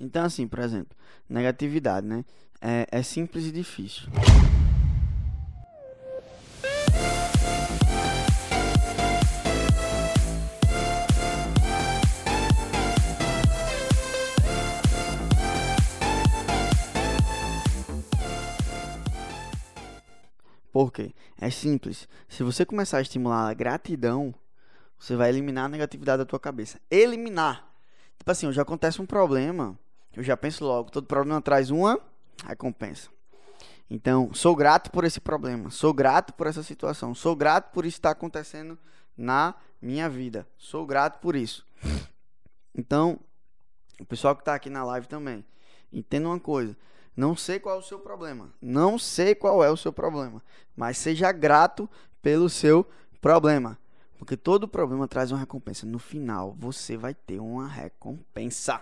Então, assim, por exemplo, negatividade, né? É, é simples e difícil. Por quê? É simples. Se você começar a estimular a gratidão, você vai eliminar a negatividade da tua cabeça. Eliminar. Tipo assim, já acontece um problema, eu já penso logo, todo problema traz uma recompensa. Então, sou grato por esse problema, sou grato por essa situação, sou grato por isso estar acontecendo na minha vida, sou grato por isso. Então, o pessoal que está aqui na live também, entenda uma coisa: não sei qual é o seu problema, não sei qual é o seu problema, mas seja grato pelo seu problema. Porque todo problema traz uma recompensa. No final, você vai ter uma recompensa.